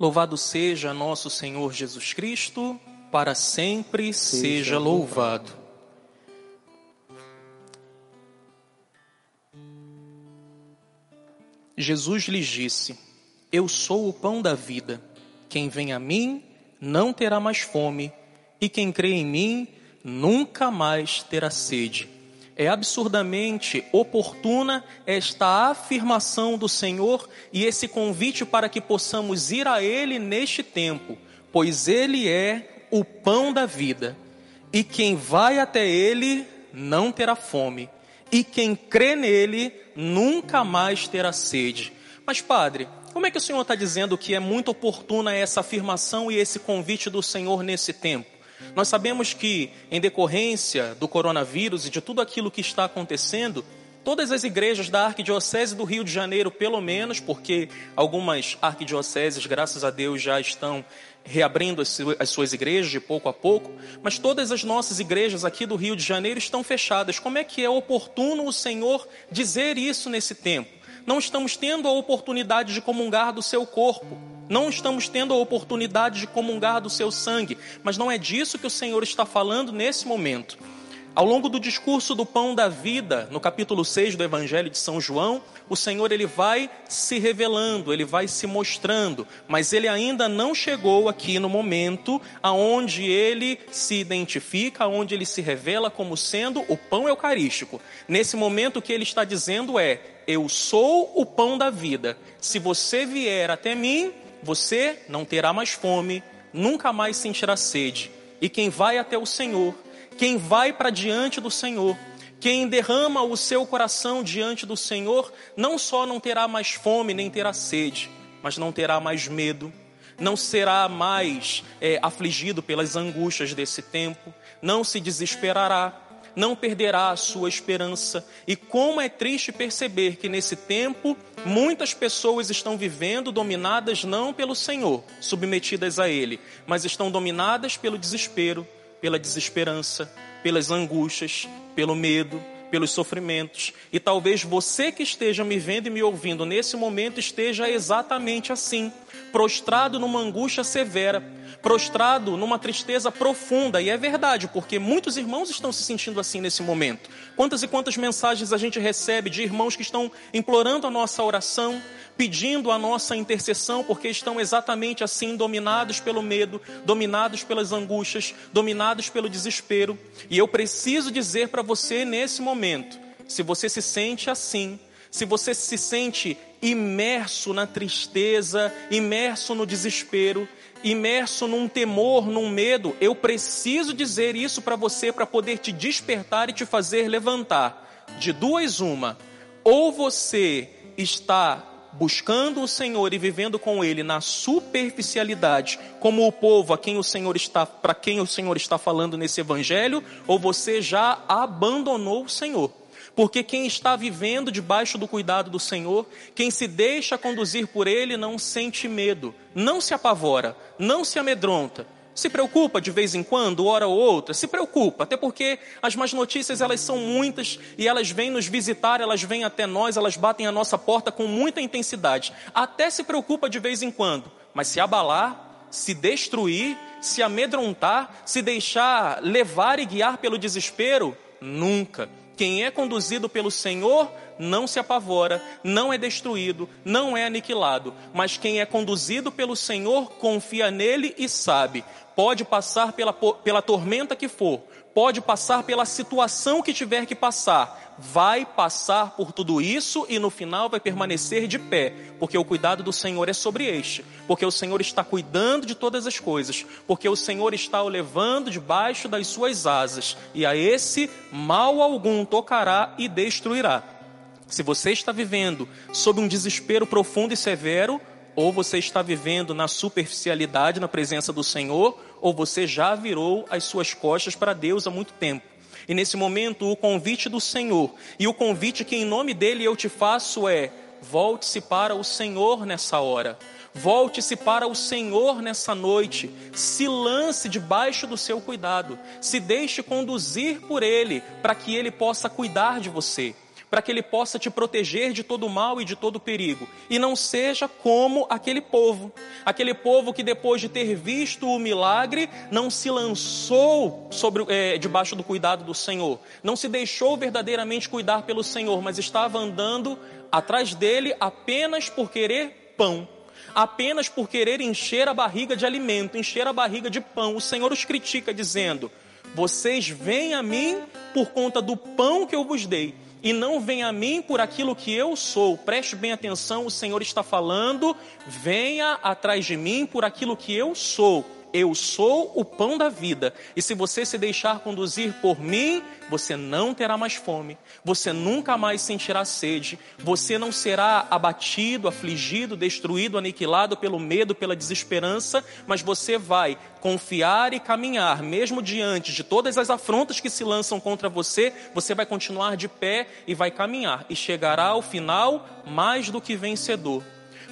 Louvado seja nosso Senhor Jesus Cristo, para sempre seja, seja louvado. Jesus lhes disse: Eu sou o pão da vida. Quem vem a mim não terá mais fome, e quem crê em mim nunca mais terá sede. É absurdamente oportuna esta afirmação do Senhor e esse convite para que possamos ir a Ele neste tempo, pois Ele é o pão da vida. E quem vai até Ele não terá fome, e quem crê nele nunca mais terá sede. Mas, Padre, como é que o Senhor está dizendo que é muito oportuna essa afirmação e esse convite do Senhor nesse tempo? Nós sabemos que, em decorrência do coronavírus e de tudo aquilo que está acontecendo, todas as igrejas da Arquidiocese do Rio de Janeiro, pelo menos, porque algumas arquidioceses, graças a Deus, já estão reabrindo as suas igrejas de pouco a pouco, mas todas as nossas igrejas aqui do Rio de Janeiro estão fechadas. Como é que é oportuno o Senhor dizer isso nesse tempo? Não estamos tendo a oportunidade de comungar do seu corpo não estamos tendo a oportunidade de comungar do seu sangue, mas não é disso que o Senhor está falando nesse momento. Ao longo do discurso do pão da vida, no capítulo 6 do Evangelho de São João, o Senhor ele vai se revelando, ele vai se mostrando, mas ele ainda não chegou aqui no momento aonde ele se identifica, aonde ele se revela como sendo o pão eucarístico. Nesse momento o que ele está dizendo é: eu sou o pão da vida. Se você vier até mim, você não terá mais fome, nunca mais sentirá sede. E quem vai até o Senhor, quem vai para diante do Senhor, quem derrama o seu coração diante do Senhor, não só não terá mais fome nem terá sede, mas não terá mais medo, não será mais é, afligido pelas angústias desse tempo, não se desesperará, não perderá a sua esperança. E como é triste perceber que nesse tempo muitas pessoas estão vivendo dominadas não pelo Senhor, submetidas a Ele, mas estão dominadas pelo desespero, pela desesperança, pelas angústias, pelo medo, pelos sofrimentos. E talvez você que esteja me vendo e me ouvindo nesse momento esteja exatamente assim, prostrado numa angústia severa prostrado numa tristeza profunda. E é verdade, porque muitos irmãos estão se sentindo assim nesse momento. Quantas e quantas mensagens a gente recebe de irmãos que estão implorando a nossa oração, pedindo a nossa intercessão, porque estão exatamente assim, dominados pelo medo, dominados pelas angústias, dominados pelo desespero. E eu preciso dizer para você nesse momento: se você se sente assim, se você se sente imerso na tristeza, imerso no desespero, imerso num temor, num medo, eu preciso dizer isso para você para poder te despertar e te fazer levantar. De duas, uma. Ou você está buscando o Senhor e vivendo com Ele na superficialidade, como o povo a quem o Senhor está, para quem o Senhor está falando nesse Evangelho, ou você já abandonou o Senhor. Porque quem está vivendo debaixo do cuidado do Senhor, quem se deixa conduzir por Ele, não sente medo, não se apavora, não se amedronta. Se preocupa de vez em quando, hora ou outra, se preocupa, até porque as más notícias elas são muitas e elas vêm nos visitar, elas vêm até nós, elas batem a nossa porta com muita intensidade. Até se preocupa de vez em quando, mas se abalar, se destruir, se amedrontar, se deixar levar e guiar pelo desespero, nunca. Quem é conduzido pelo Senhor não se apavora, não é destruído, não é aniquilado. Mas quem é conduzido pelo Senhor confia nele e sabe. Pode passar pela, pela tormenta que for, pode passar pela situação que tiver que passar, vai passar por tudo isso e no final vai permanecer de pé, porque o cuidado do Senhor é sobre este, porque o Senhor está cuidando de todas as coisas, porque o Senhor está o levando debaixo das suas asas, e a esse mal algum tocará e destruirá. Se você está vivendo sob um desespero profundo e severo, ou você está vivendo na superficialidade na presença do Senhor, ou você já virou as suas costas para Deus há muito tempo. E nesse momento, o convite do Senhor e o convite que em nome dele eu te faço é: volte-se para o Senhor nessa hora. Volte-se para o Senhor nessa noite, se lance debaixo do seu cuidado, se deixe conduzir por Ele, para que Ele possa cuidar de você para que Ele possa te proteger de todo mal e de todo perigo. E não seja como aquele povo, aquele povo que depois de ter visto o milagre, não se lançou sobre, é, debaixo do cuidado do Senhor, não se deixou verdadeiramente cuidar pelo Senhor, mas estava andando atrás dele apenas por querer pão apenas por querer encher a barriga de alimento, encher a barriga de pão. O Senhor os critica dizendo: Vocês vêm a mim por conta do pão que eu vos dei, e não vem a mim por aquilo que eu sou. Preste bem atenção, o Senhor está falando: venha atrás de mim por aquilo que eu sou. Eu sou o pão da vida, e se você se deixar conduzir por mim, você não terá mais fome, você nunca mais sentirá sede, você não será abatido, afligido, destruído, aniquilado pelo medo, pela desesperança, mas você vai confiar e caminhar, mesmo diante de todas as afrontas que se lançam contra você, você vai continuar de pé e vai caminhar, e chegará ao final mais do que vencedor.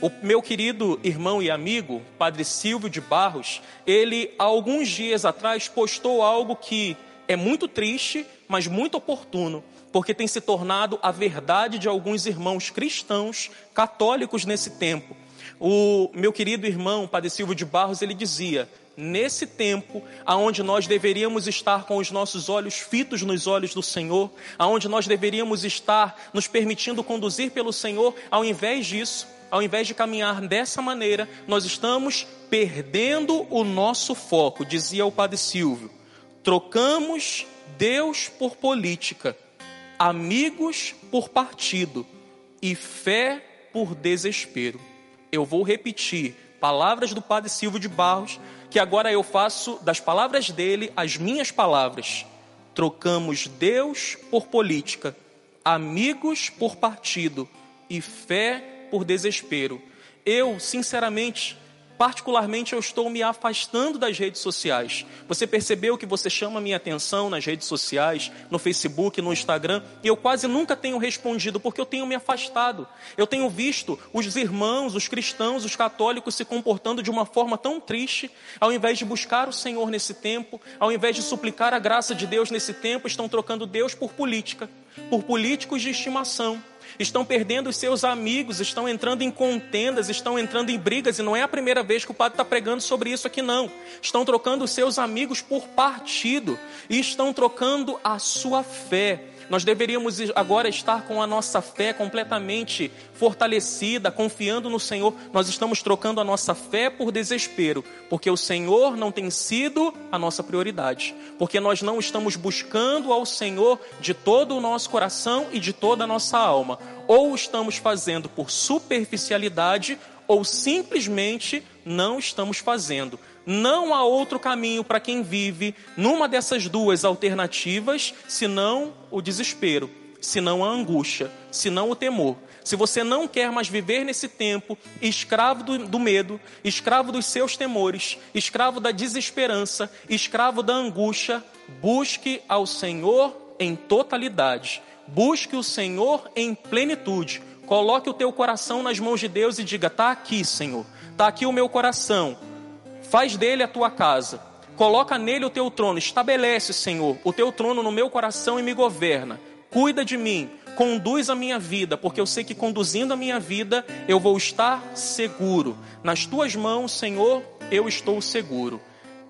O meu querido irmão e amigo, Padre Silvio de Barros, ele há alguns dias atrás postou algo que é muito triste, mas muito oportuno, porque tem se tornado a verdade de alguns irmãos cristãos católicos nesse tempo. O meu querido irmão, Padre Silvio de Barros, ele dizia: nesse tempo, aonde nós deveríamos estar com os nossos olhos fitos nos olhos do Senhor, aonde nós deveríamos estar nos permitindo conduzir pelo Senhor, ao invés disso, ao invés de caminhar dessa maneira, nós estamos perdendo o nosso foco, dizia o Padre Silvio. Trocamos Deus por política, amigos por partido e fé por desespero. Eu vou repetir palavras do Padre Silvio de Barros, que agora eu faço das palavras dele as minhas palavras. Trocamos Deus por política, amigos por partido e fé por desespero. Eu, sinceramente, particularmente eu estou me afastando das redes sociais. Você percebeu que você chama minha atenção nas redes sociais, no Facebook, no Instagram, e eu quase nunca tenho respondido porque eu tenho me afastado. Eu tenho visto os irmãos, os cristãos, os católicos se comportando de uma forma tão triste, ao invés de buscar o Senhor nesse tempo, ao invés de suplicar a graça de Deus nesse tempo, estão trocando Deus por política, por políticos de estimação estão perdendo os seus amigos, estão entrando em contendas, estão entrando em brigas, e não é a primeira vez que o padre está pregando sobre isso aqui, não. Estão trocando os seus amigos por partido, e estão trocando a sua fé. Nós deveríamos agora estar com a nossa fé completamente fortalecida, confiando no Senhor. Nós estamos trocando a nossa fé por desespero, porque o Senhor não tem sido a nossa prioridade, porque nós não estamos buscando ao Senhor de todo o nosso coração e de toda a nossa alma. Ou estamos fazendo por superficialidade, ou simplesmente não estamos fazendo. Não há outro caminho para quem vive numa dessas duas alternativas, senão o desespero, senão a angústia, senão o temor. Se você não quer mais viver nesse tempo, escravo do, do, medo, escravo dos seus temores, escravo da desesperança, escravo da angústia, busque ao Senhor em totalidade. Busque o Senhor em plenitude. Coloque o teu coração nas mãos de Deus e diga: Está aqui, Senhor. Está aqui o meu coração Faz dele a tua casa. Coloca nele o teu trono. Estabelece, Senhor, o teu trono no meu coração e me governa. Cuida de mim. Conduz a minha vida, porque eu sei que conduzindo a minha vida eu vou estar seguro. Nas tuas mãos, Senhor, eu estou seguro.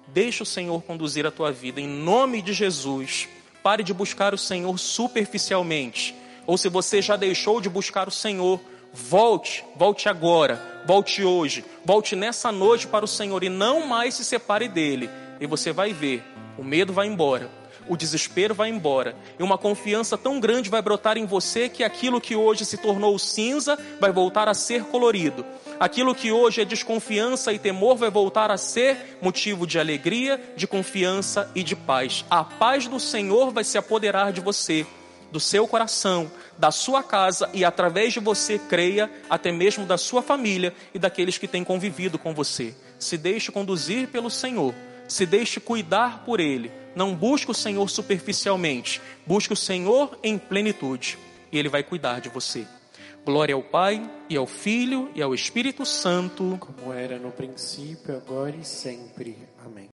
Deixa o Senhor conduzir a tua vida. Em nome de Jesus. Pare de buscar o Senhor superficialmente. Ou se você já deixou de buscar o Senhor, Volte, volte agora, volte hoje, volte nessa noite para o Senhor e não mais se separe dele. E você vai ver, o medo vai embora, o desespero vai embora, e uma confiança tão grande vai brotar em você que aquilo que hoje se tornou cinza vai voltar a ser colorido. Aquilo que hoje é desconfiança e temor vai voltar a ser motivo de alegria, de confiança e de paz. A paz do Senhor vai se apoderar de você do seu coração, da sua casa e através de você creia até mesmo da sua família e daqueles que têm convivido com você. Se deixe conduzir pelo Senhor, se deixe cuidar por Ele. Não busque o Senhor superficialmente, busque o Senhor em plenitude e Ele vai cuidar de você. Glória ao Pai e ao Filho e ao Espírito Santo, como era no princípio, agora e sempre. Amém.